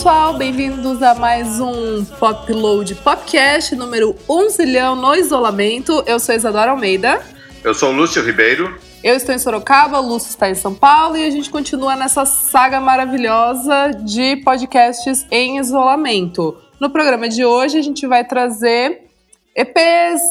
Pessoal, bem-vindos a mais um Pop Load Popcast número 1 zilhão no isolamento. Eu sou Isadora Almeida. Eu sou o Lúcio Ribeiro. Eu estou em Sorocaba, o Lúcio está em São Paulo e a gente continua nessa saga maravilhosa de podcasts em isolamento. No programa de hoje, a gente vai trazer EPs,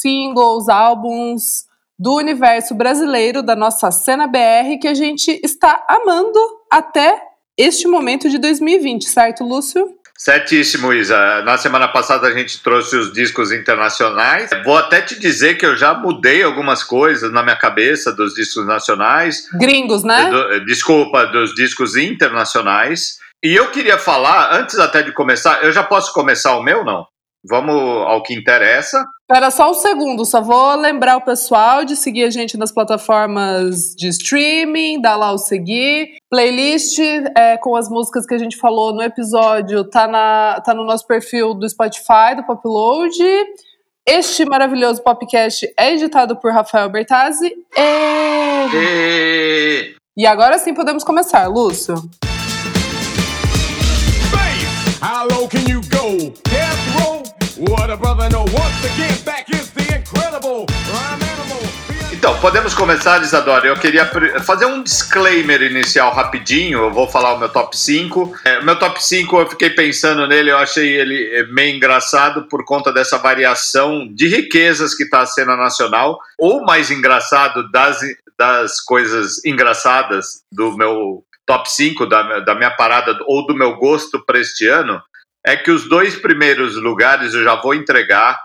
singles, álbuns do universo brasileiro, da nossa cena BR, que a gente está amando até este momento de 2020, certo, Lúcio? Certíssimo, Isa. Na semana passada a gente trouxe os discos internacionais. Vou até te dizer que eu já mudei algumas coisas na minha cabeça dos discos nacionais. Gringos, né? Desculpa, dos discos internacionais. E eu queria falar, antes até de começar, eu já posso começar o meu, não? Vamos ao que interessa. Espera só um segundo, só vou lembrar o pessoal de seguir a gente nas plataformas de streaming, dar lá o seguir. Playlist é, com as músicas que a gente falou no episódio tá, na, tá no nosso perfil do Spotify, do Popload. Este maravilhoso podcast é editado por Rafael Bertazzi. E... E... e agora sim podemos começar, Lúcio. How low can you go? Então, podemos começar, Isadora. Eu queria fazer um disclaimer inicial rapidinho. Eu vou falar o meu top 5. É, meu top 5, eu fiquei pensando nele, eu achei ele meio engraçado por conta dessa variação de riquezas que está a cena nacional. Ou mais engraçado, das, das coisas engraçadas do meu top 5, da, da minha parada ou do meu gosto para este ano é que os dois primeiros lugares eu já vou entregar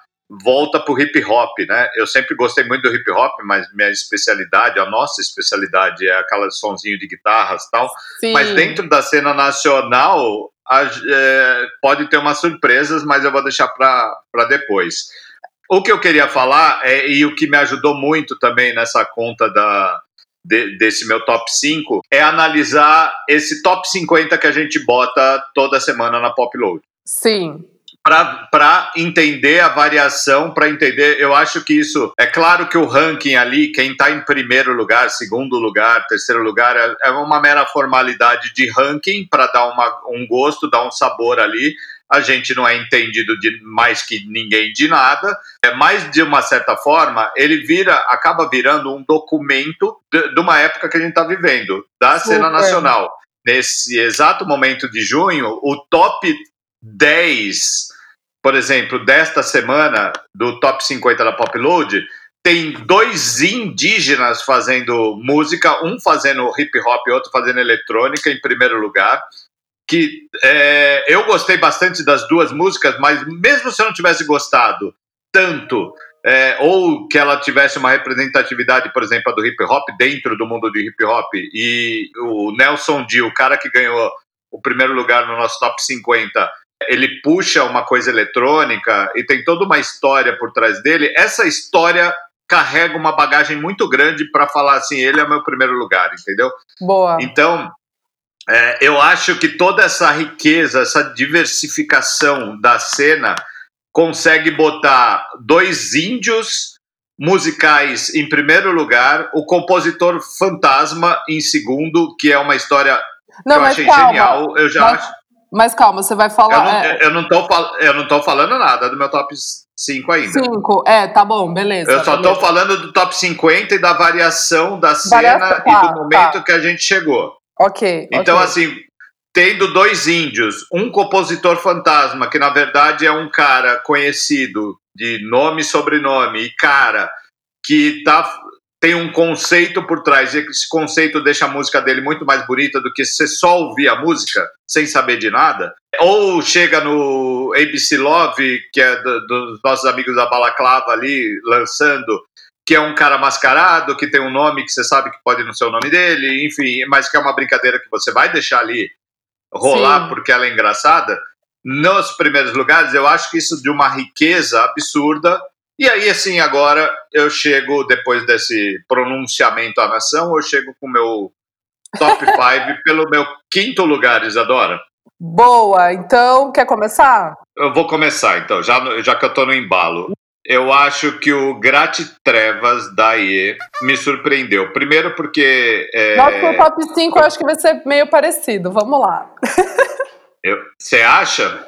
volta para o hip hop, né? Eu sempre gostei muito do hip hop, mas minha especialidade, a nossa especialidade é aquela sonzinho de guitarras tal. Sim. Mas dentro da cena nacional a, é, pode ter umas surpresas, mas eu vou deixar para depois. O que eu queria falar é, e o que me ajudou muito também nessa conta da, de, desse meu top 5 é analisar esse top 50 que a gente bota toda semana na Popload. Sim. Para entender a variação, para entender, eu acho que isso. É claro que o ranking ali, quem está em primeiro lugar, segundo lugar, terceiro lugar, é, é uma mera formalidade de ranking para dar uma, um gosto, dar um sabor ali a gente não é entendido de mais que ninguém de nada, é mais de uma certa forma, ele vira, acaba virando um documento de, de uma época que a gente está vivendo, da Super. cena nacional. Nesse exato momento de junho, o top 10, por exemplo, desta semana, do top 50 da Popload, tem dois indígenas fazendo música, um fazendo hip hop e outro fazendo eletrônica em primeiro lugar. Que é, eu gostei bastante das duas músicas, mas mesmo se eu não tivesse gostado tanto, é, ou que ela tivesse uma representatividade, por exemplo, a do hip hop dentro do mundo de hip hop, e o Nelson D, o cara que ganhou o primeiro lugar no nosso top 50, ele puxa uma coisa eletrônica e tem toda uma história por trás dele. Essa história carrega uma bagagem muito grande para falar assim, ele é meu primeiro lugar, entendeu? Boa. Então, é, eu acho que toda essa riqueza, essa diversificação da cena consegue botar dois índios musicais em primeiro lugar, o compositor fantasma em segundo, que é uma história não, que eu achei calma, genial. Eu já mas, acho mas calma, você vai falar. Eu não, é... eu não, tô, eu não tô falando nada do meu top 5 ainda. 5, é, tá bom, beleza. Eu só beleza. tô falando do top 50 e da variação da cena tá, e do momento tá. que a gente chegou. Ok. Então, okay. assim, tendo dois índios, um compositor fantasma, que na verdade é um cara conhecido de nome e sobrenome, e cara que tá tem um conceito por trás, e esse conceito deixa a música dele muito mais bonita do que você só ouvir a música sem saber de nada. Ou chega no ABC Love, que é do, dos nossos amigos da Balaclava ali, lançando, que é um cara mascarado, que tem um nome que você sabe que pode não ser o nome dele, enfim, mas que é uma brincadeira que você vai deixar ali rolar Sim. porque ela é engraçada. Nos primeiros lugares, eu acho que isso de uma riqueza absurda e aí, assim, agora eu chego, depois desse pronunciamento à nação, eu chego com o meu top 5 pelo meu quinto lugar, Isadora. Boa, então quer começar? Eu vou começar, então, já, já que eu tô no embalo. Eu acho que o Grati Trevas da IE me surpreendeu. Primeiro porque. É... Nosso top 5 eu acho que vai ser meio parecido. Vamos lá. Você acha?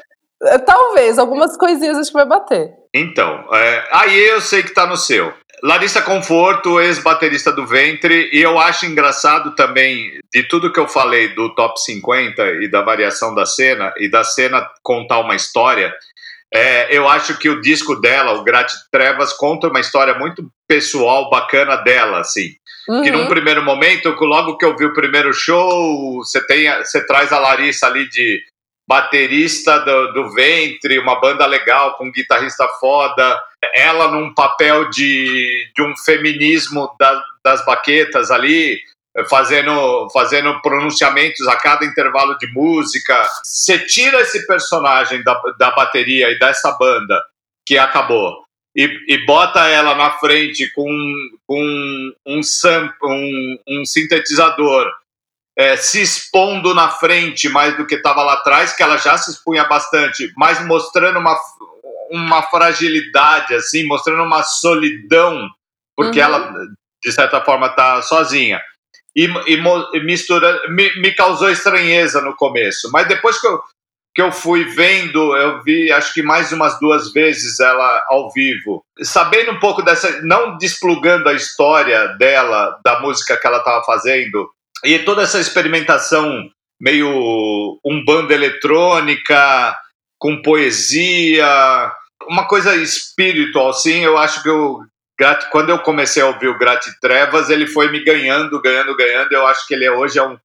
Talvez, algumas coisinhas acho que vai bater. Então, é, aí eu sei que tá no seu. Larissa Conforto, ex-baterista do Ventre, e eu acho engraçado também, de tudo que eu falei do top 50 e da variação da cena, e da cena contar uma história, é, eu acho que o disco dela, o Grat Trevas, conta uma história muito pessoal, bacana dela, assim. Uhum. Que num uhum. primeiro momento, logo que eu vi o primeiro show, você, tem, você traz a Larissa ali de baterista do, do Ventre, uma banda legal, com um guitarrista foda, ela num papel de, de um feminismo da, das baquetas ali, fazendo, fazendo pronunciamentos a cada intervalo de música. Você tira esse personagem da, da bateria e dessa banda que acabou. E, e bota ela na frente com, com um, um, um sintetizador é, se expondo na frente mais do que estava lá atrás, que ela já se expunha bastante, mas mostrando uma, uma fragilidade, assim, mostrando uma solidão, porque uhum. ela, de certa forma, está sozinha. E, e mistura, me, me, causou estranheza no começo, mas depois que eu, que eu fui vendo, eu vi acho que mais umas duas vezes ela ao vivo, sabendo um pouco dessa, não desplugando a história dela, da música que ela estava fazendo, e toda essa experimentação meio um banda eletrônica, com poesia, uma coisa espiritual, assim, eu acho que eu, quando eu comecei a ouvir o Grat Trevas, ele foi me ganhando, ganhando, ganhando. Eu acho que ele é, hoje é um,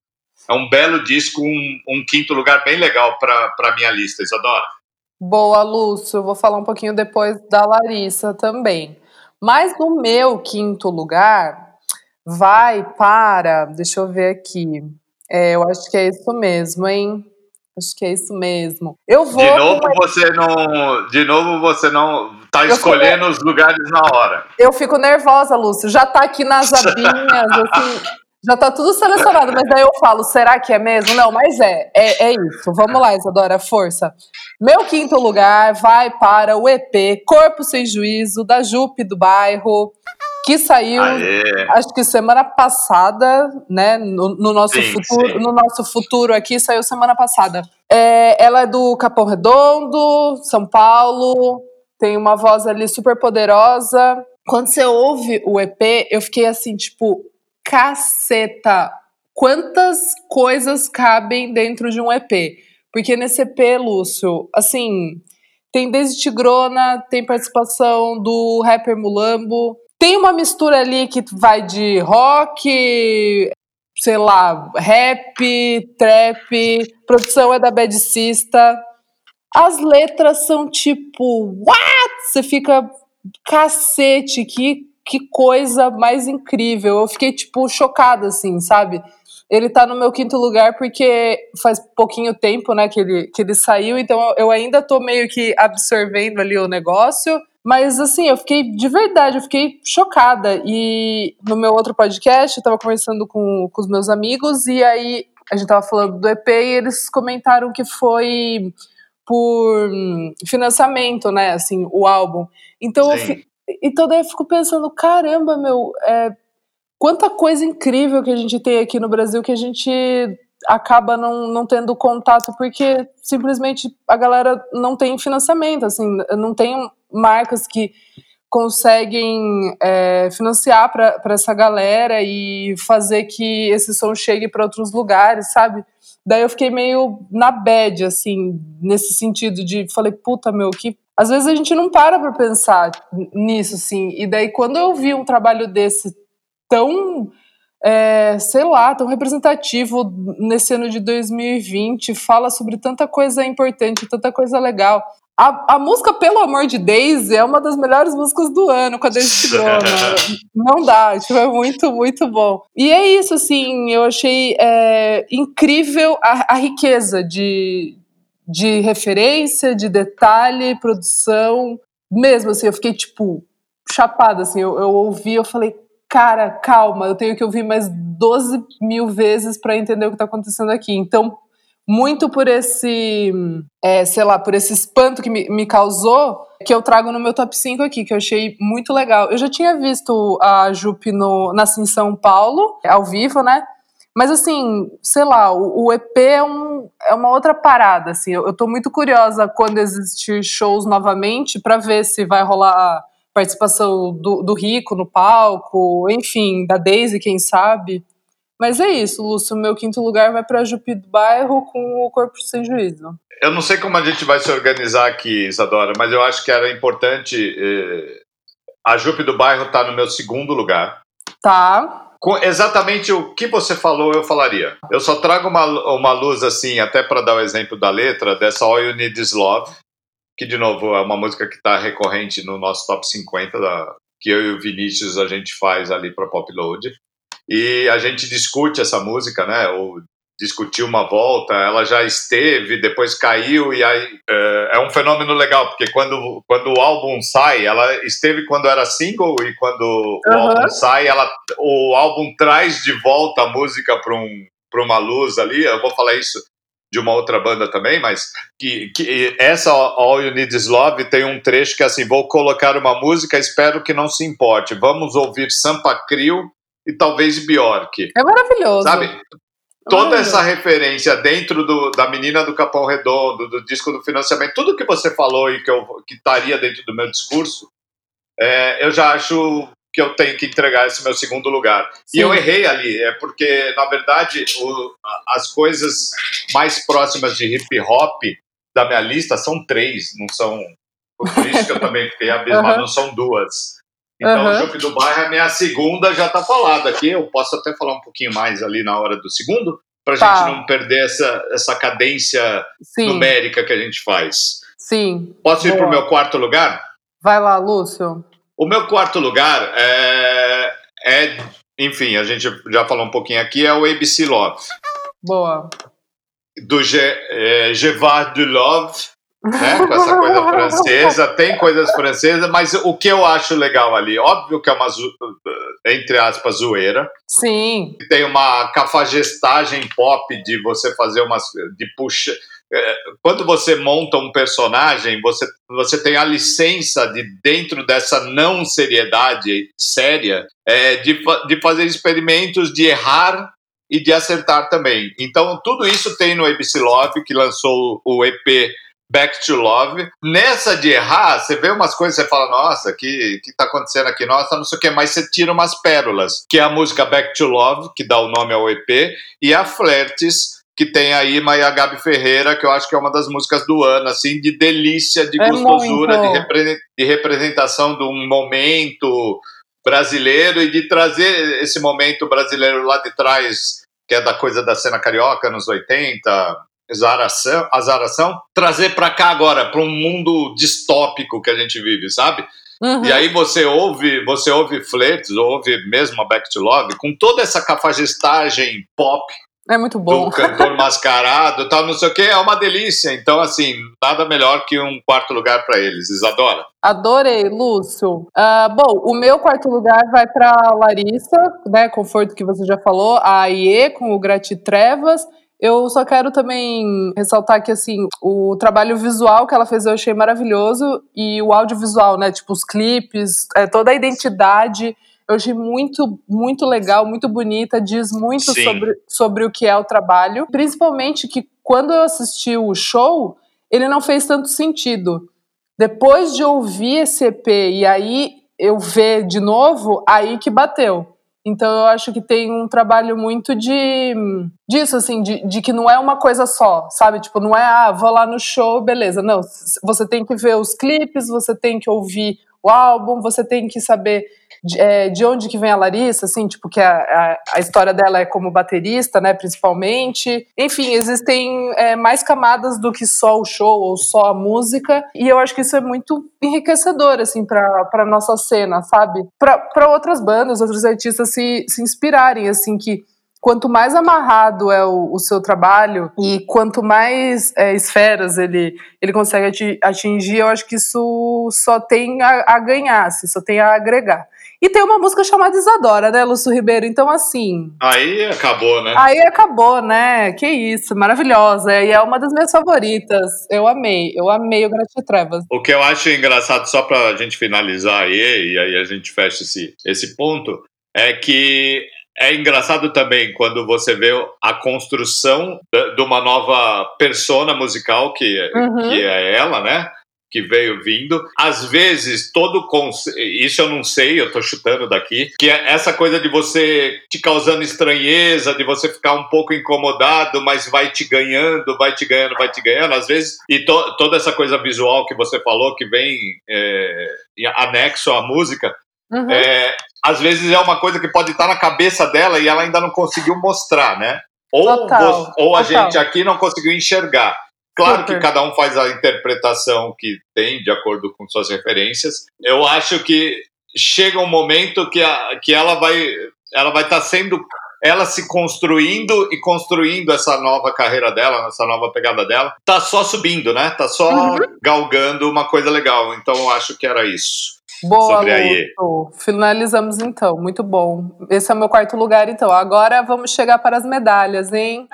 é um belo disco, um, um quinto lugar bem legal para a minha lista, Isadora. Boa, Lúcio. Vou falar um pouquinho depois da Larissa também. Mas no meu quinto lugar, vai para. Deixa eu ver aqui. É, eu acho que é isso mesmo, hein? Acho que é isso mesmo. Eu vou. De novo uma... você não. De novo você não tá eu escolhendo fico... os lugares na hora. Eu fico nervosa, Lúcio. Já tá aqui nas abinhas, assim. Já tá tudo selecionado, mas daí eu falo, será que é mesmo? Não, mas é, é, é isso. Vamos lá, Isadora, força. Meu quinto lugar vai para o EP Corpo Sem Juízo, da Jupe do Bairro que saiu, Aê. acho que semana passada, né? No, no nosso sim, futuro, sim. no nosso futuro aqui saiu semana passada. É, ela é do Capão Redondo, São Paulo, tem uma voz ali super poderosa. Quando você ouve o EP, eu fiquei assim, tipo, caceta, quantas coisas cabem dentro de um EP? Porque nesse EP, Lúcio, assim, tem desde Tigrona, tem participação do rapper Mulambo, tem uma mistura ali que vai de rock, sei lá, rap, trap, produção é da Bad Sista. As letras são tipo, what? Você fica, cacete, que, que coisa mais incrível. Eu fiquei, tipo, chocada, assim, sabe? Ele tá no meu quinto lugar porque faz pouquinho tempo, né, que ele, que ele saiu, então eu ainda tô meio que absorvendo ali o negócio. Mas assim, eu fiquei de verdade, eu fiquei chocada. E no meu outro podcast, eu tava conversando com, com os meus amigos, e aí a gente tava falando do EP e eles comentaram que foi por financiamento, né? Assim, o álbum. Então, eu, então daí eu fico pensando, caramba, meu, é, quanta coisa incrível que a gente tem aqui no Brasil que a gente acaba não, não tendo contato porque simplesmente a galera não tem financiamento, assim, não tem marcas que conseguem é, financiar para essa galera e fazer que esse som chegue para outros lugares, sabe? Daí eu fiquei meio na bad, assim, nesse sentido de, falei, puta, meu, que. Às vezes a gente não para para pensar nisso, assim. E daí quando eu vi um trabalho desse tão é, sei lá, tão representativo nesse ano de 2020, fala sobre tanta coisa importante, tanta coisa legal. A, a música Pelo Amor de Daisy é uma das melhores músicas do ano com a Daisy Tigrona. Não dá, tipo, é muito, muito bom. E é isso, assim, eu achei é, incrível a, a riqueza de, de referência, de detalhe, produção. Mesmo assim, eu fiquei, tipo, chapada, assim, eu, eu ouvi, eu falei, cara, calma, eu tenho que ouvir mais 12 mil vezes para entender o que está acontecendo aqui. Então, muito por esse, é, sei lá, por esse espanto que me, me, causou, que eu trago no meu top 5 aqui, que eu achei muito legal. Eu já tinha visto a Jupe no, nasci em São Paulo, ao vivo, né? Mas assim, sei lá, o, o EP é, um, é uma outra parada, assim. Eu, eu tô muito curiosa quando existir shows novamente para ver se vai rolar participação do, do Rico no palco, enfim, da Daisy, quem sabe. Mas é isso, Lúcio. Meu quinto lugar vai para Jupi do Bairro com o Corpo Sem Juízo. Eu não sei como a gente vai se organizar aqui, Isadora, mas eu acho que era importante. Eh, a Jupe do Bairro está no meu segundo lugar. Tá. Com exatamente o que você falou, eu falaria. Eu só trago uma, uma luz assim, até para dar o exemplo da letra, dessa All You Need Is Love, que de novo é uma música que está recorrente no nosso top 50, da, que eu e o Vinícius a gente faz ali para Pop Load. E a gente discute essa música, né? Ou discutiu uma volta, ela já esteve, depois caiu, e aí é, é, um fenômeno legal, porque quando, quando o álbum sai, ela esteve quando era single, e quando uhum. o álbum sai, ela, o álbum traz de volta a música para um, uma luz ali, eu vou falar isso de uma outra banda também, mas que, que essa All You Need Is Love tem um trecho que é assim, vou colocar uma música, espero que não se importe, vamos ouvir Sampa Crio e talvez Bjork. É maravilhoso. Sabe? toda essa referência dentro do, da menina do Capão Redondo, do disco do financiamento, tudo que você falou e que eu que estaria dentro do meu discurso, é, eu já acho que eu tenho que entregar esse meu segundo lugar. Sim. E eu errei ali, é porque, na verdade, o, as coisas mais próximas de hip hop da minha lista são três, não são. Por isso que eu também fiquei abismado, uhum. não são duas. Então, uhum. o Jupe do Bairro, a minha segunda já está falada aqui. Eu posso até falar um pouquinho mais ali na hora do segundo, para a tá. gente não perder essa, essa cadência Sim. numérica que a gente faz. Sim. Posso ir para o meu quarto lugar? Vai lá, Lúcio. O meu quarto lugar é, é, enfim, a gente já falou um pouquinho aqui, é o ABC Love. Boa. Do Ge, é, Gevard de Love, né? Com essa coisa francesa, tem coisas francesas, mas o que eu acho legal ali, óbvio que é uma entre aspas zoeira. Sim. Tem uma cafagestagem pop de você fazer umas de puxa é, quando você monta um personagem, você, você tem a licença de, dentro dessa não seriedade séria, é, de, de fazer experimentos, de errar e de acertar também. Então, tudo isso tem no ABC Love, que lançou o EP Back to Love. Nessa de errar, você vê umas coisas, você fala, nossa, que que tá acontecendo aqui? Nossa, não sei o que, mas você tira umas pérolas, que é a música Back to Love, que dá o nome ao EP, e a Flertes, que tem a Ima e a Gabi Ferreira, que eu acho que é uma das músicas do ano, assim, de delícia, de é gostosura, de, repre de representação de um momento brasileiro e de trazer esse momento brasileiro lá de trás, que é da coisa da cena carioca, nos 80, azaração, azaração trazer para cá agora, para um mundo distópico que a gente vive, sabe? Uhum. E aí você ouve, você ouve Fletes, ouve mesmo a Back to Love, com toda essa cafagestagem pop. É muito bom. Do cantor mascarado, tal, não sei o que, é uma delícia. Então, assim, nada melhor que um quarto lugar para eles. Isadora? Adorei, Lúcio. Uh, bom, o meu quarto lugar vai para Larissa, né? Conforto que você já falou, a AIE com o Grati Trevas eu só quero também ressaltar que, assim, o trabalho visual que ela fez eu achei maravilhoso e o audiovisual, né? Tipo, os clipes, é, toda a identidade. Eu achei muito, muito legal, muito bonita, diz muito sobre, sobre o que é o trabalho. Principalmente que quando eu assisti o show, ele não fez tanto sentido. Depois de ouvir esse EP e aí eu ver de novo, aí que bateu. Então eu acho que tem um trabalho muito de disso, assim, de, de, que não é uma coisa só, sabe? Tipo, não é, ah, vou lá no show, beleza. Não, você tem que ver os clipes, você tem que ouvir o álbum, você tem que saber de, é, de onde que vem a Larissa, assim, tipo, que a, a, a, história dela é como baterista, né, principalmente. Enfim, existem é, mais camadas do que só o show ou só a música, e eu acho que isso é muito enriquecedor, assim, pra, pra nossa cena, sabe? Para outras bandas, outros artistas se, se inspirarem, assim, que quanto mais amarrado é o, o, seu trabalho e quanto mais é, esferas ele, ele consegue atingir, eu acho que isso só tem a, a ganhar, assim, só tem a agregar. E tem uma música chamada Isadora, né, Lúcio Ribeiro? Então, assim. Aí acabou, né? Aí acabou, né? Que isso, maravilhosa. E é uma das minhas favoritas. Eu amei, eu amei o Gratitude Trevas. O que eu acho engraçado, só pra gente finalizar aí, e aí a gente fecha esse, esse ponto, é que é engraçado também quando você vê a construção de uma nova persona musical que, uhum. que é ela, né? Que veio vindo. Às vezes, todo conce... isso eu não sei, eu tô chutando daqui, que é essa coisa de você te causando estranheza, de você ficar um pouco incomodado, mas vai te ganhando, vai te ganhando, vai te ganhando. Às vezes, e to... toda essa coisa visual que você falou, que vem é... anexo à música, uhum. é... às vezes é uma coisa que pode estar na cabeça dela e ela ainda não conseguiu mostrar, né? Ou, ou a total. gente aqui não conseguiu enxergar. Claro Super. que cada um faz a interpretação que tem de acordo com suas referências. Eu acho que chega um momento que, a, que ela vai ela vai estar tá sendo ela se construindo e construindo essa nova carreira dela, essa nova pegada dela. Tá só subindo, né? Tá só uhum. galgando uma coisa legal. Então eu acho que era isso. Boa, sobre Lúcio. Finalizamos então. Muito bom. Esse é o meu quarto lugar, então. Agora vamos chegar para as medalhas, hein?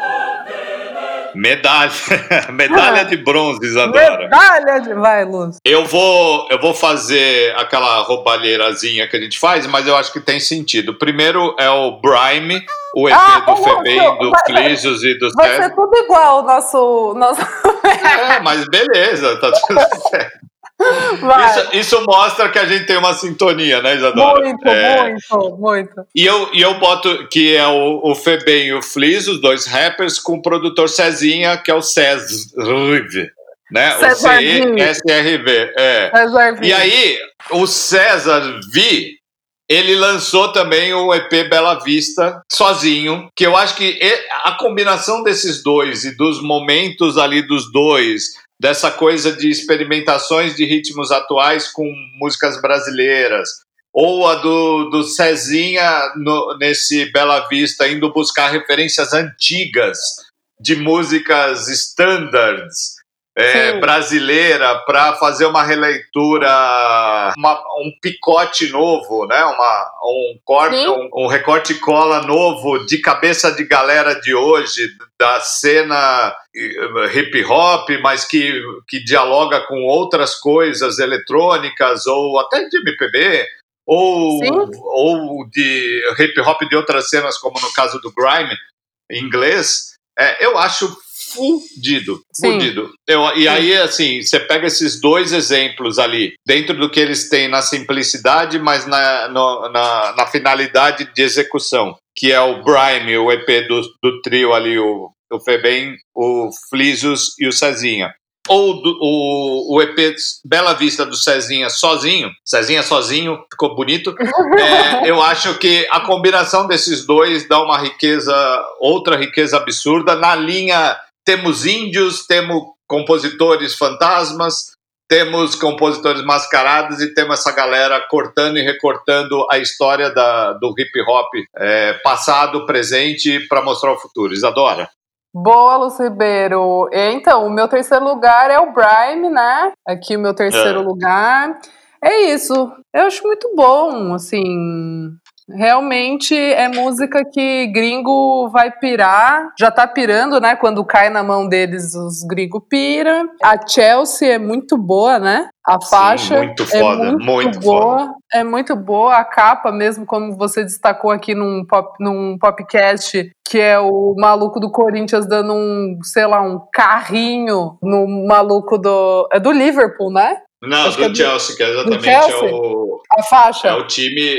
Medalha, medalha de bronze, Isadora. Medalha de. Vai, Luz. Eu vou, eu vou fazer aquela roubalheirazinha que a gente faz, mas eu acho que tem sentido. Primeiro é o Brime, o EP ah, do Febem, do Clisius e do Vai ser tudo igual o nosso. nosso... É, mas beleza, tá tudo certo. Isso, isso, mostra que a gente tem uma sintonia, né, Isadora? Muito, é... muito, muito. E eu, e eu boto que é o, o Febem e o Fliz, os dois rappers, com o produtor Cezinha, que é o César. Né? César o C-E-S-R-V. É. E aí, o César V, ele lançou também o EP Bela Vista sozinho, que eu acho que a combinação desses dois e dos momentos ali dos dois, dessa coisa de experimentações de ritmos atuais com músicas brasileiras, ou a do, do Cezinha no, nesse Bela Vista indo buscar referências antigas de músicas standards é, brasileira para fazer uma releitura, uma, um picote novo, né? uma, um, corte, um, um, recorte cola novo de cabeça de galera de hoje, da cena eh, hip hop, mas que, que dialoga com outras coisas eletrônicas ou até de MPB. Ou, ou de hip hop de outras cenas, como no caso do Grime, em inglês, é, eu acho fudido, fudido. Eu, e aí, assim, você pega esses dois exemplos ali, dentro do que eles têm na simplicidade, mas na, no, na, na, finalidade de execução, que é o Brime, o EP do, do trio ali, o, o Febem, o Flisus e o Cezinha ou do, o, o EP Bela Vista do Cezinha sozinho, Cezinha sozinho, ficou bonito. É, eu acho que a combinação desses dois dá uma riqueza, outra riqueza absurda na linha temos índios, temos compositores fantasmas, temos compositores mascarados e temos essa galera cortando e recortando a história da, do hip hop é, passado, presente, para mostrar o futuro. Isadora? Boa, Lúcio Ribeiro. Então, o meu terceiro lugar é o Brime, né? Aqui o meu terceiro é. lugar. É isso. Eu acho muito bom, assim. Realmente é música que gringo vai pirar, já tá pirando, né? Quando cai na mão deles, os gringos pira. A Chelsea é muito boa, né? A faixa Sim, muito foda, é muito, muito boa, foda. é muito boa. A capa, mesmo como você destacou aqui num pop, num popcast, que é o maluco do Corinthians dando um, sei lá, um carrinho no maluco do é do Liverpool, né? Não, Acho do, é Chelsea, que é exatamente é o a faixa. É o time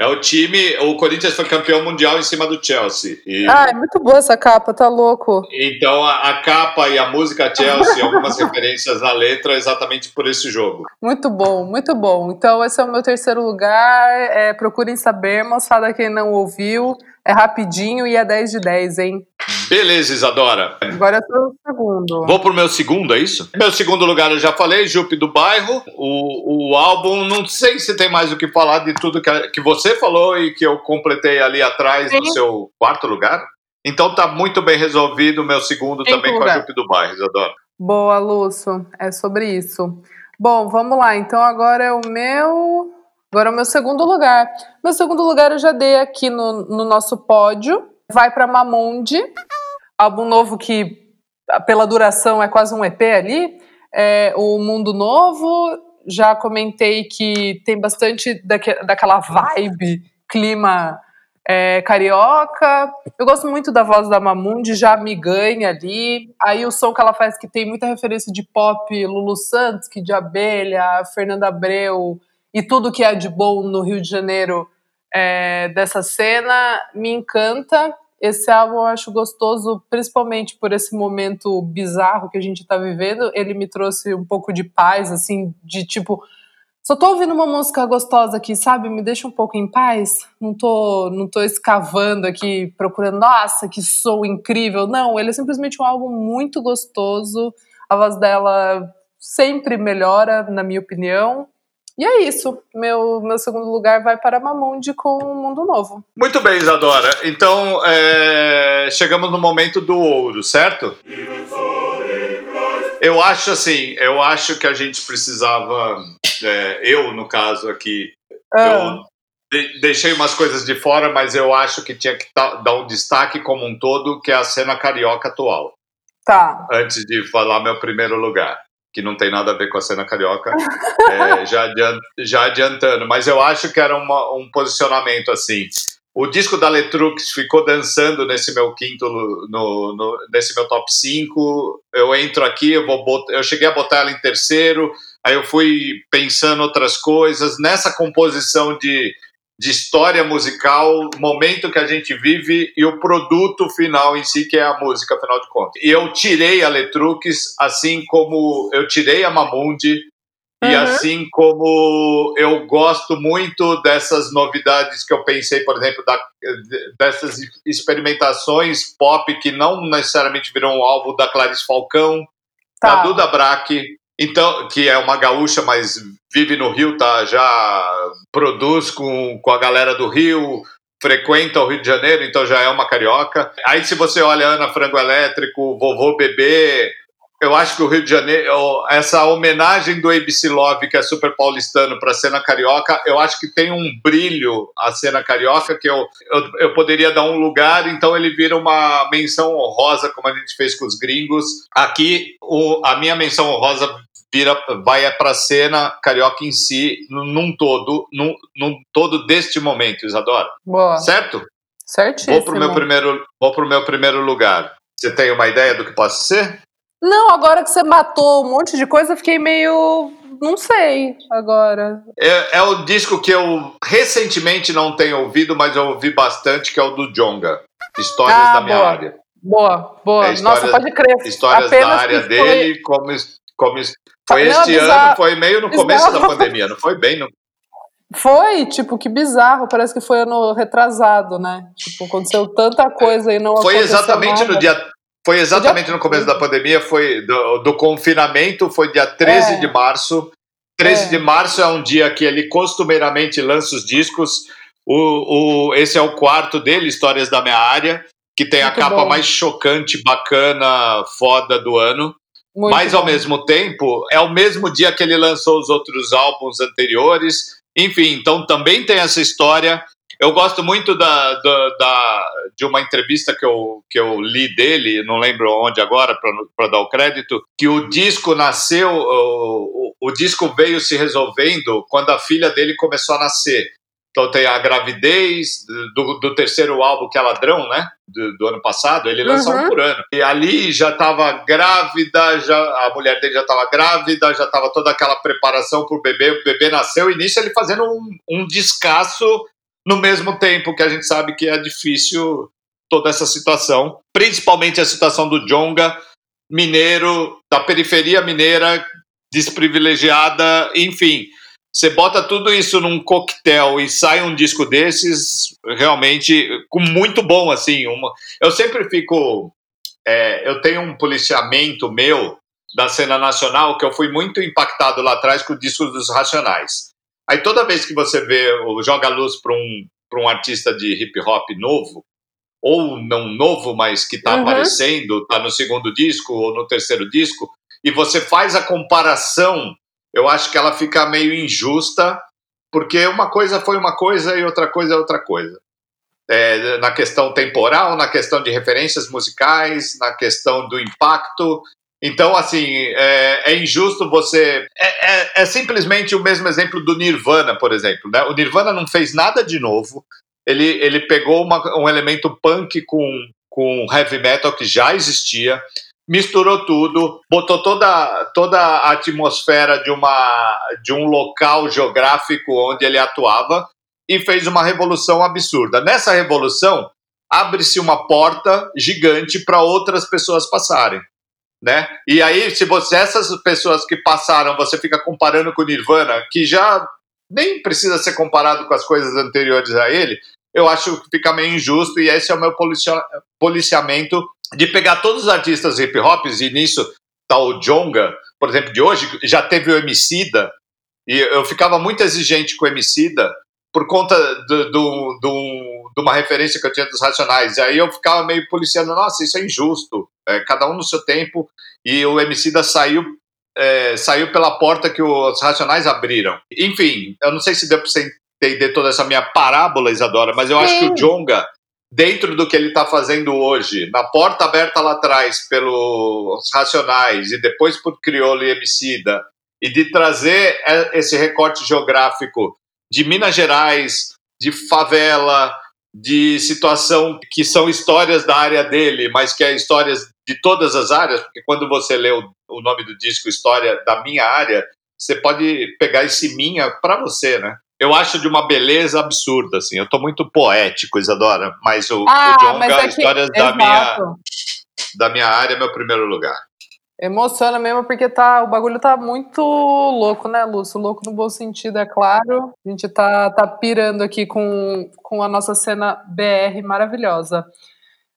é o time. O Corinthians foi campeão mundial em cima do Chelsea. E, ah, é muito boa essa capa, tá louco. Então a, a capa e a música Chelsea, algumas referências na letra, exatamente por esse jogo. Muito bom, muito bom. Então esse é o meu terceiro lugar. É, procurem saber, moçada, quem não ouviu. É rapidinho e é 10 de 10, hein? Beleza, Isadora. Agora é o segundo. Vou pro meu segundo, é isso? Meu segundo lugar eu já falei, Jupe do Bairro. O, o álbum, não sei se tem mais o que falar de tudo que, que você falou e que eu completei ali atrás Sim. no seu quarto lugar. Então tá muito bem resolvido o meu segundo também lugar. com a Jupe do Bairro, Isadora. Boa, Lúcio. É sobre isso. Bom, vamos lá. Então agora é o meu. Agora o meu segundo lugar. Meu segundo lugar eu já dei aqui no, no nosso pódio. Vai para Mamonde, álbum novo que, pela duração, é quase um EP ali. É, o Mundo Novo, já comentei que tem bastante daque, daquela vibe, clima é, carioca. Eu gosto muito da voz da Mamundi, já me ganha ali. Aí o som que ela faz, que tem muita referência de pop, Lulu Santos, que de abelha, Fernanda Abreu e tudo que é de bom no Rio de Janeiro é, dessa cena, me encanta. Esse álbum eu acho gostoso, principalmente por esse momento bizarro que a gente está vivendo. Ele me trouxe um pouco de paz, assim, de tipo só tô ouvindo uma música gostosa aqui, sabe? Me deixa um pouco em paz. Não tô, não tô escavando aqui, procurando, nossa, que som incrível. Não, ele é simplesmente um álbum muito gostoso. A voz dela sempre melhora, na minha opinião. E é isso. Meu, meu segundo lugar vai para Mamundi com o Mundo Novo. Muito bem, Isadora. Então, é... chegamos no momento do ouro, certo? Eu acho assim, eu acho que a gente precisava, é, eu no caso aqui, ah. eu de, deixei umas coisas de fora, mas eu acho que tinha que dar um destaque como um todo, que é a cena carioca atual. Tá. Antes de falar meu primeiro lugar, que não tem nada a ver com a cena carioca, é, já, adiant, já adiantando, mas eu acho que era uma, um posicionamento assim. O disco da Letrux ficou dançando nesse meu quinto, no, no, nesse meu top 5. Eu entro aqui, eu, vou botar, eu cheguei a botar ela em terceiro, aí eu fui pensando outras coisas. Nessa composição de, de história musical, momento que a gente vive e o produto final em si, que é a música, afinal de contas. E eu tirei a Letrux, assim como eu tirei a Mamundi, e uhum. assim como eu gosto muito dessas novidades que eu pensei, por exemplo, da, dessas experimentações pop que não necessariamente viram alvo da Clarice Falcão, tá. da Duda Braque, então, que é uma gaúcha, mas vive no Rio, tá? Já produz com, com a galera do Rio, frequenta o Rio de Janeiro, então já é uma carioca. Aí se você olha Ana Frango Elétrico, Vovô Bebê, eu acho que o Rio de Janeiro, essa homenagem do ABC Love, que é super paulistano, para a cena carioca, eu acho que tem um brilho a cena carioca que eu, eu, eu, poderia dar um lugar, então ele vira uma menção honrosa, como a gente fez com os gringos. Aqui, o, a minha menção honrosa vira, vai para a cena carioca em si, num todo, num, num todo deste momento, Isadora. Boa. Certo? Certíssimo. Vou para o meu primeiro, vou pro meu primeiro lugar. Você tem uma ideia do que possa ser? Não, agora que você matou um monte de coisa, eu fiquei meio. Não sei agora. É, é, o disco que eu recentemente não tenho ouvido, mas eu ouvi bastante, que é o do Jonga. Histórias ah, da minha boa. área. Boa, boa. É, Nossa, pode crer. Histórias Apenas da área dele, foi... como, como foi não, este bizarro. ano, foi meio no começo bizarro. da pandemia, não foi bem no. Foi, tipo, que bizarro, parece que foi ano retrasado, né? Tipo, aconteceu tanta coisa e não Foi exatamente nada. no dia foi exatamente no começo da pandemia, foi do, do confinamento, foi dia 13 é. de março. 13 é. de março é um dia que ele costumeiramente lança os discos. O, o, esse é o quarto dele, Histórias da Minha Área, que tem Muito a capa bom. mais chocante, bacana, foda do ano. Muito Mas, ao mesmo tempo, é o mesmo dia que ele lançou os outros álbuns anteriores. Enfim, então também tem essa história. Eu gosto muito da, da, da, de uma entrevista que eu, que eu li dele, não lembro onde agora, para dar o crédito, que o disco nasceu, o, o, disco veio se resolvendo quando a filha dele começou a nascer. Então tem a gravidez do, do terceiro álbum, que é Ladrão, né? Do, do ano passado, ele lançou uhum. um por ano. E ali já estava grávida, já, a mulher dele já estava grávida, já estava toda aquela preparação para o bebê. O bebê nasceu, e nisso ele fazendo um, um descasso no mesmo tempo que a gente sabe que é difícil toda essa situação, principalmente a situação do Jonga, mineiro, da periferia mineira, desprivilegiada, enfim. Você bota tudo isso num coquetel e sai um disco desses, realmente, com muito bom, assim. Uma... Eu sempre fico. É, eu tenho um policiamento meu da cena nacional que eu fui muito impactado lá atrás com o disco dos Racionais. Aí toda vez que você vê ou joga a luz para um, um artista de hip hop novo, ou não novo, mas que está uhum. aparecendo, está no segundo disco ou no terceiro disco, e você faz a comparação, eu acho que ela fica meio injusta, porque uma coisa foi uma coisa e outra coisa é outra coisa. É, na questão temporal, na questão de referências musicais, na questão do impacto, então, assim, é, é injusto você. É, é, é, simplesmente o mesmo exemplo do Nirvana, por exemplo. Né? O Nirvana não fez nada de novo, ele, ele pegou uma, um elemento punk com, com heavy metal que já existia, misturou tudo, botou toda, toda a atmosfera de, uma, de um local geográfico onde ele atuava e fez uma revolução absurda. Nessa revolução, abre-se uma porta gigante para outras pessoas passarem. Né? E aí, se você essas pessoas que passaram, você fica comparando com Nirvana, que já nem precisa ser comparado com as coisas anteriores a ele, eu acho que fica meio injusto e esse é o meu policia policiamento de pegar todos os artistas hip hop e nisso tá o Jonga, por exemplo, de hoje, já teve o Emicida e eu ficava muito exigente com o Emicida por conta do, do, do, de uma referência que eu tinha dos Racionais. Aí eu ficava meio policiando, nossa, isso é injusto, é, cada um no seu tempo e o Emicida saiu é, saiu pela porta que os Racionais abriram. Enfim, eu não sei se deu para você entender toda essa minha parábola, Isadora, mas eu Sim. acho que o Jonga, dentro do que ele está fazendo hoje, na porta aberta lá atrás pelos Racionais e depois por Criolo e Emicida, e de trazer esse recorte geográfico de Minas Gerais, de favela, de situação que são histórias da área dele, mas que é histórias de todas as áreas, porque quando você lê o, o nome do disco História da Minha Área, você pode pegar esse minha para você, né? Eu acho de uma beleza absurda, assim. Eu tô muito poético, Isadora, mas o, ah, o Jonga, é que... Histórias da minha, da minha área é meu primeiro lugar. Emociona mesmo porque tá, o bagulho tá muito louco, né, Lúcio? Louco no bom sentido, é claro. A gente tá, tá pirando aqui com, com a nossa cena BR maravilhosa.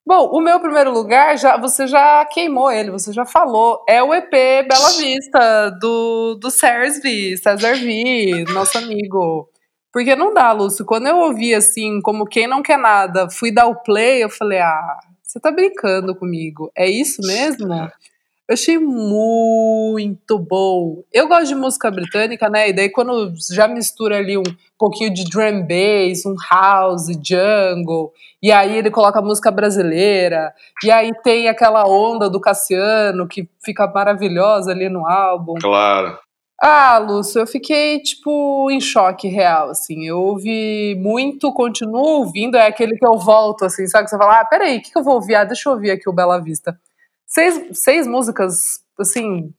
Bom, o meu primeiro lugar, já você já queimou ele, você já falou. É o EP Bela Vista, do, do Sersby, César V, nosso amigo. Porque não dá, Lúcio. Quando eu ouvi assim, como quem não quer nada, fui dar o play, eu falei, ah, você tá brincando comigo. É isso mesmo? Eu achei muito bom. Eu gosto de música britânica, né? E daí quando já mistura ali um pouquinho de drum bass, um house, jungle, e aí ele coloca música brasileira, e aí tem aquela onda do Cassiano que fica maravilhosa ali no álbum. Claro. Ah, Lúcio, eu fiquei, tipo, em choque real, assim. Eu ouvi muito, continuo ouvindo, é aquele que eu volto, assim, sabe? Que você fala, ah, peraí, o que, que eu vou ouvir? Ah, deixa eu ouvir aqui o Bela Vista seis, seis músicas, assim,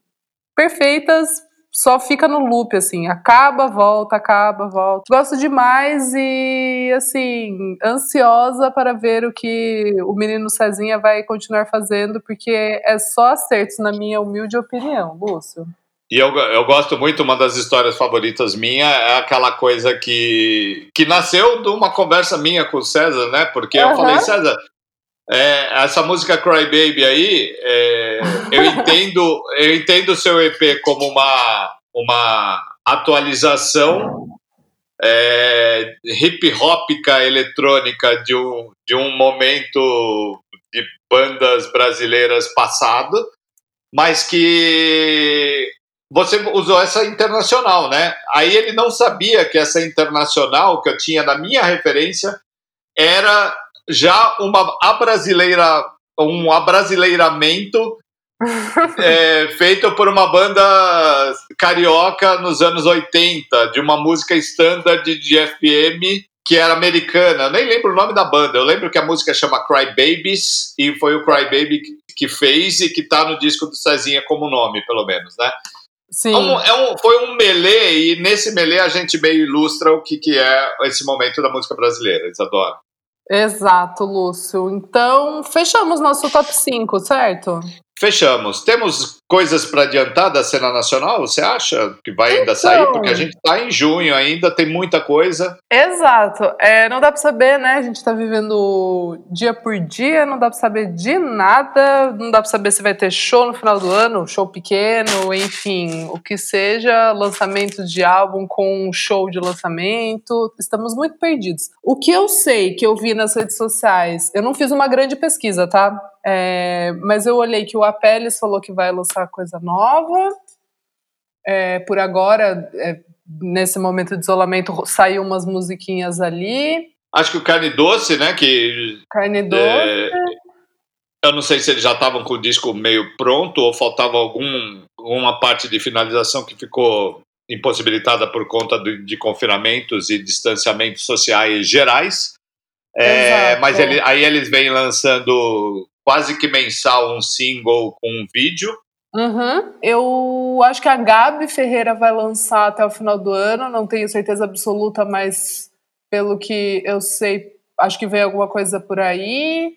perfeitas, só fica no loop, assim, acaba, volta, acaba, volta. Gosto demais e, assim, ansiosa para ver o que o menino Cezinha vai continuar fazendo, porque é só acertos, na minha humilde opinião, Lúcio. E eu, eu gosto muito, uma das histórias favoritas minha é aquela coisa que, que nasceu de uma conversa minha com o César, né? Porque uhum. eu falei, César, é, essa música Cry Baby aí, é, eu entendo eu entendo o seu EP como uma, uma atualização é, hip hopica eletrônica de um, de um momento de bandas brasileiras passado, mas que você usou essa internacional, né? Aí ele não sabia que essa internacional que eu tinha na minha referência era já uma abrasileira, um abrasileiramento é, feito por uma banda carioca nos anos 80, de uma música standard de FM que era americana. Eu nem lembro o nome da banda. Eu lembro que a música chama Cry Babies e foi o Cry Baby que fez e que está no disco do Cezinha como nome, pelo menos, né? Sim. É um, é um, foi um melê e nesse melê a gente meio ilustra o que, que é esse momento da música brasileira, Isadora. Exato, Lúcio. Então, fechamos nosso top 5, certo? Fechamos. Temos coisas para adiantar da cena nacional? Você acha que vai ainda então, sair? Porque a gente está em junho ainda, tem muita coisa. Exato. É, não dá para saber, né? A gente está vivendo dia por dia, não dá para saber de nada, não dá para saber se vai ter show no final do ano, show pequeno, enfim, o que seja, lançamento de álbum com um show de lançamento. Estamos muito perdidos. O que eu sei que eu vi nas redes sociais, eu não fiz uma grande pesquisa, tá? É, mas eu olhei que o Apeles falou que vai lançar coisa nova. É, por agora, é, nesse momento de isolamento, saiu umas musiquinhas ali. Acho que o Carne Doce, né? Que, Carne Doce. É, eu não sei se eles já estavam com o disco meio pronto ou faltava algum, alguma parte de finalização que ficou impossibilitada por conta de, de confinamentos e distanciamentos sociais gerais. É, mas ele, aí eles vêm lançando quase que mensal um single com um vídeo. Uhum. Eu acho que a Gabi Ferreira vai lançar até o final do ano, não tenho certeza absoluta, mas pelo que eu sei, acho que vem alguma coisa por aí.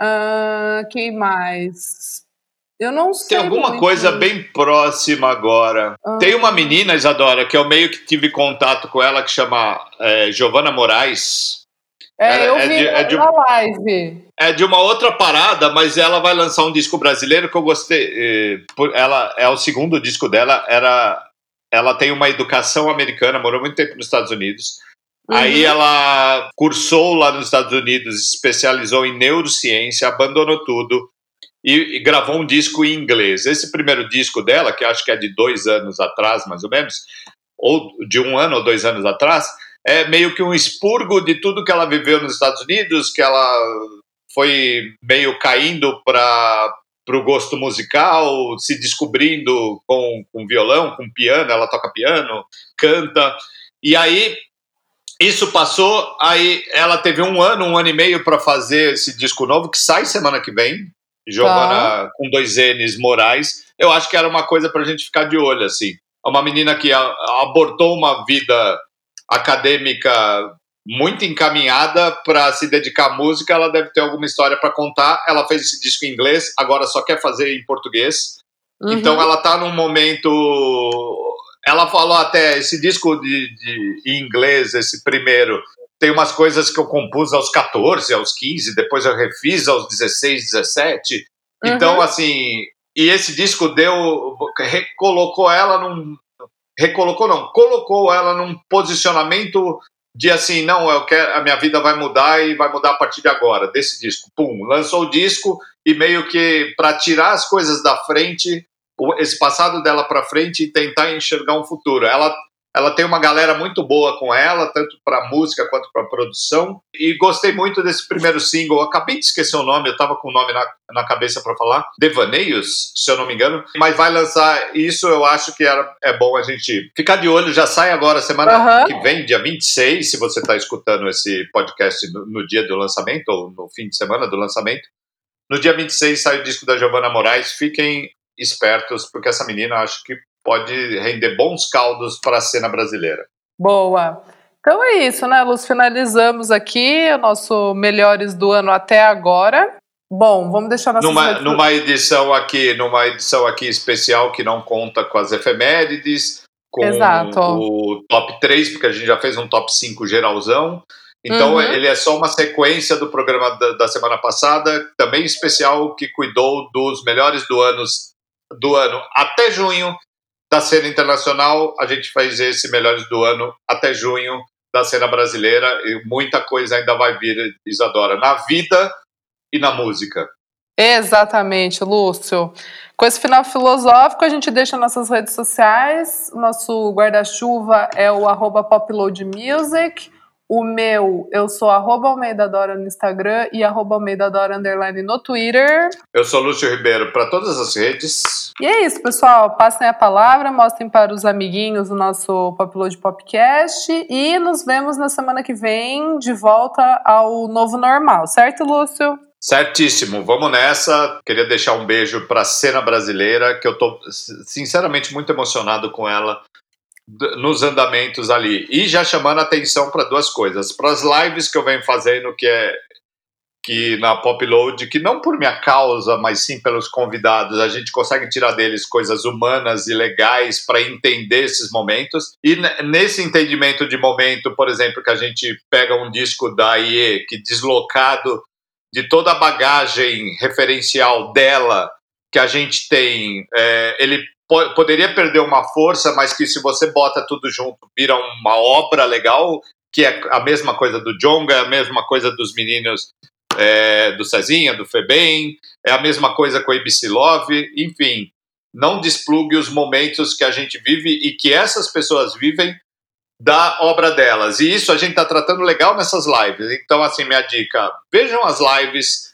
Uh, quem mais? Eu não sei. Tem alguma muito. coisa bem próxima agora. Ah. Tem uma menina, Isadora, que eu meio que tive contato com ela, que chama é, Giovana Moraes. É, eu é vi de, é de, na live. É de uma outra parada, mas ela vai lançar um disco brasileiro que eu gostei. Ela é o segundo disco dela. Era, ela tem uma educação americana, morou muito tempo nos Estados Unidos. Uhum. Aí ela cursou lá nos Estados Unidos, especializou em neurociência, abandonou tudo e, e, gravou um disco em inglês. Esse primeiro disco dela, que acho que é de dois anos atrás, mais ou menos, ou de um ano ou dois anos atrás, é meio que um expurgo de tudo que ela viveu nos Estados Unidos, que ela foi meio caindo para o gosto musical, se descobrindo com, com violão, com piano, ela toca piano, canta. E aí isso passou, aí ela teve um ano, um ano e meio para fazer esse disco novo, que sai semana que vem, Giovana tá. com dois N's Moraes, eu acho que era uma coisa para a gente ficar de olho, assim. É uma menina que abortou uma vida acadêmica muito encaminhada para se dedicar à música, ela deve ter alguma história para contar. Ela fez esse disco em inglês, agora só quer fazer em português. Uhum. Então ela está num momento. Ela falou até esse disco de, de em inglês, esse primeiro, tem umas coisas que eu compus aos 14, aos 15, depois eu refiz aos 16, 17. Uhum. Então, assim, e esse disco deu. recolocou ela num. Recolocou, não, colocou ela num posicionamento de assim, não, eu quero, a minha vida vai mudar e vai mudar a partir de agora, desse disco. Pum, lançou o disco e meio que para tirar as coisas da frente, esse passado dela para frente e tentar enxergar um futuro. Ela ela tem uma galera muito boa com ela, tanto para música quanto para produção. E gostei muito desse primeiro single. acabei de esquecer o nome, eu estava com o nome na, na cabeça para falar. Devaneios, se eu não me engano. Mas vai lançar isso, eu acho que era, é bom a gente ficar de olho. Já sai agora, semana uhum. que vem, dia 26, se você está escutando esse podcast no, no dia do lançamento, ou no fim de semana do lançamento. No dia 26 sai o disco da Giovanna Moraes. Fiquem espertos, porque essa menina acho que pode render bons caldos para a cena brasileira. Boa. Então é isso, né, Luz? Finalizamos aqui o nosso Melhores do Ano até agora. Bom, vamos deixar nossas numa, numa edição aqui, numa edição aqui especial que não conta com as efemérides, com Exato. o top 3, porque a gente já fez um top 5 geralzão. Então, uhum. ele é só uma sequência do programa da, da, semana passada, também especial, que cuidou dos melhores do, anos, do ano até junho da cena internacional, a gente faz esse Melhores do Ano até junho da cena brasileira e muita coisa ainda vai vir, Isadora, na vida e na música. Exatamente, Lúcio. Com esse final filosófico, a gente deixa nossas redes sociais. Nosso guarda-chuva é o poploadmusic. O meu, eu sou arroba Almeida Dora no Instagram e arroba Almeida Dora underline no Twitter. Eu sou Lúcio Ribeiro para todas as redes. E é isso, pessoal. Passem a palavra, mostrem para os amiguinhos o nosso Popload Popcast e nos vemos na semana que vem de volta ao novo normal, certo, Lúcio? Certíssimo, vamos nessa. Queria deixar um beijo para a cena brasileira, que eu estou sinceramente muito emocionado com ela nos andamentos ali. E já chamando atenção para duas coisas. Para as lives que eu venho fazendo, que é que na Popload, que não por minha causa, mas sim pelos convidados, a gente consegue tirar deles coisas humanas e legais para entender esses momentos. E nesse entendimento de momento, por exemplo, que a gente pega um disco da IE, que deslocado de toda a bagagem referencial dela que a gente tem, é, ele poderia perder uma força, mas que se você bota tudo junto, vira uma obra legal, que é a mesma coisa do Jonga, é a mesma coisa dos meninos é, do Cezinha, do Febem, é a mesma coisa com a ABC Love, enfim, não desplugue os momentos que a gente vive e que essas pessoas vivem da obra delas. E isso a gente está tratando legal nessas lives. Então, assim, minha dica, vejam as lives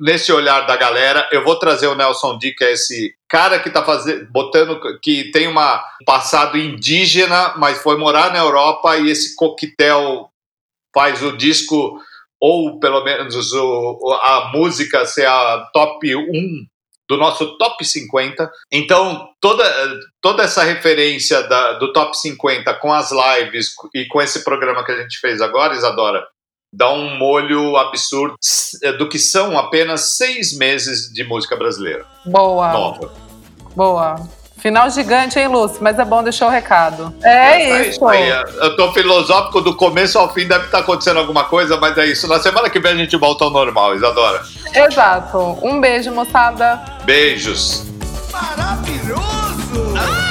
nesse olhar da galera. Eu vou trazer o Nelson D, que é esse cara que tá fazendo, botando, que tem uma, um passado indígena, mas foi morar na Europa e esse coquetel faz o disco ou pelo menos o, a música ser a top 1 do nosso top 50. Então, toda, toda essa referência da, do top 50 com as lives e com esse programa que a gente fez agora, Isadora, dá um molho absurdo do que são apenas seis meses de música brasileira. Boa. Nova. Boa. Final gigante, hein, Lúcio? Mas é bom deixar o recado. É, é isso. aí. Eu tô filosófico do começo ao fim, deve estar acontecendo alguma coisa, mas é isso. Na semana que vem a gente volta ao normal, Isadora. Exato. Um beijo, moçada. Beijos. Maravilhoso! Ah!